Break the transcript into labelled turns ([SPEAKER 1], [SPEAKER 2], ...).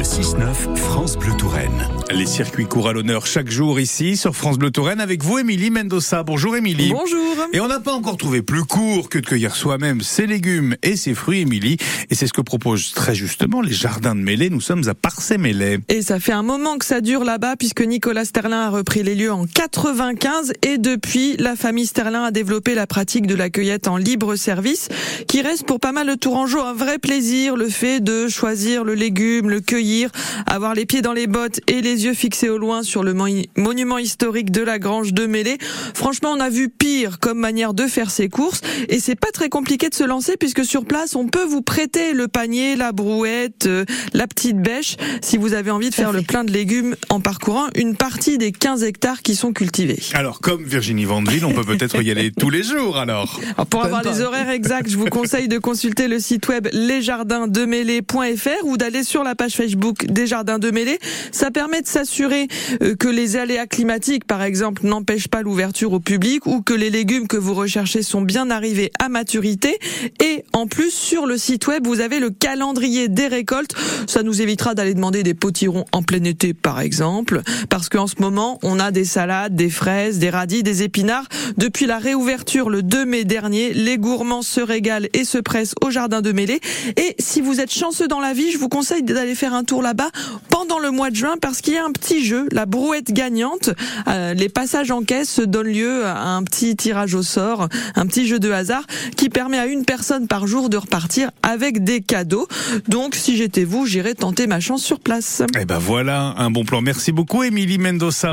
[SPEAKER 1] Le 6-9 France Bleu Touraine.
[SPEAKER 2] Les circuits courent à l'honneur chaque jour ici sur France Bleu Touraine avec vous, Émilie Mendoza. Bonjour, Émilie.
[SPEAKER 3] Bonjour.
[SPEAKER 2] Et on n'a pas encore trouvé plus court que de cueillir soi-même ses légumes et ses fruits, Émilie. Et c'est ce que proposent très justement les jardins de Mêlée. Nous sommes à Parcé-Mêlée.
[SPEAKER 3] Et ça fait un moment que ça dure là-bas puisque Nicolas Sterlin a repris les lieux en 95 et depuis, la famille Sterlin a développé la pratique de la cueillette en libre service qui reste pour pas mal de Tourangeaux un vrai plaisir, le fait de choisir le légume, le cueillir, avoir les pieds dans les bottes et les yeux fixés au loin sur le monument historique de la Grange de Mêlée. Franchement, on a vu pire comme manière de faire ses courses et c'est pas très compliqué de se lancer puisque sur place, on peut vous prêter le panier, la brouette, euh, la petite bêche si vous avez envie de faire le plein de légumes en parcourant une partie des 15 hectares qui sont cultivés.
[SPEAKER 2] Alors, comme Virginie Vandeville, on peut peut-être y aller tous les jours alors.
[SPEAKER 3] alors pour avoir les horaires exacts, je vous conseille de consulter le site web lesjardins-de-mêlée.fr ou d'aller sur la page Facebook des Jardins de Mêlée. Ça permet de s'assurer euh, que les aléas climatiques, par exemple, n'empêchent pas l'ouverture au public ou que les légumes que vous recherchez sont bien arrivés à maturité. Et en plus, sur le site web, vous avez le calendrier des récoltes. Ça nous évitera d'aller demander des potirons en plein été, par exemple, parce qu'en ce moment, on a des salades, des fraises, des radis, des épinards. Depuis la réouverture le 2 mai dernier, les gourmands se régalent et se pressent au jardin de Mêlée. Et si vous êtes chanceux dans la vie, je vous conseille d'aller faire un tour là-bas pendant le mois de juin parce qu'il y a un petit jeu, la brouette gagnante. Euh, les passages en caisse donnent lieu à un petit tirage au sort, un petit jeu de hasard qui permet à une personne par jour de repartir avec des cadeaux. Donc, si j'étais vous, j'irais tenter ma chance sur place.
[SPEAKER 2] Eh ben voilà, un bon plan. Merci beaucoup, Émilie Mendoza.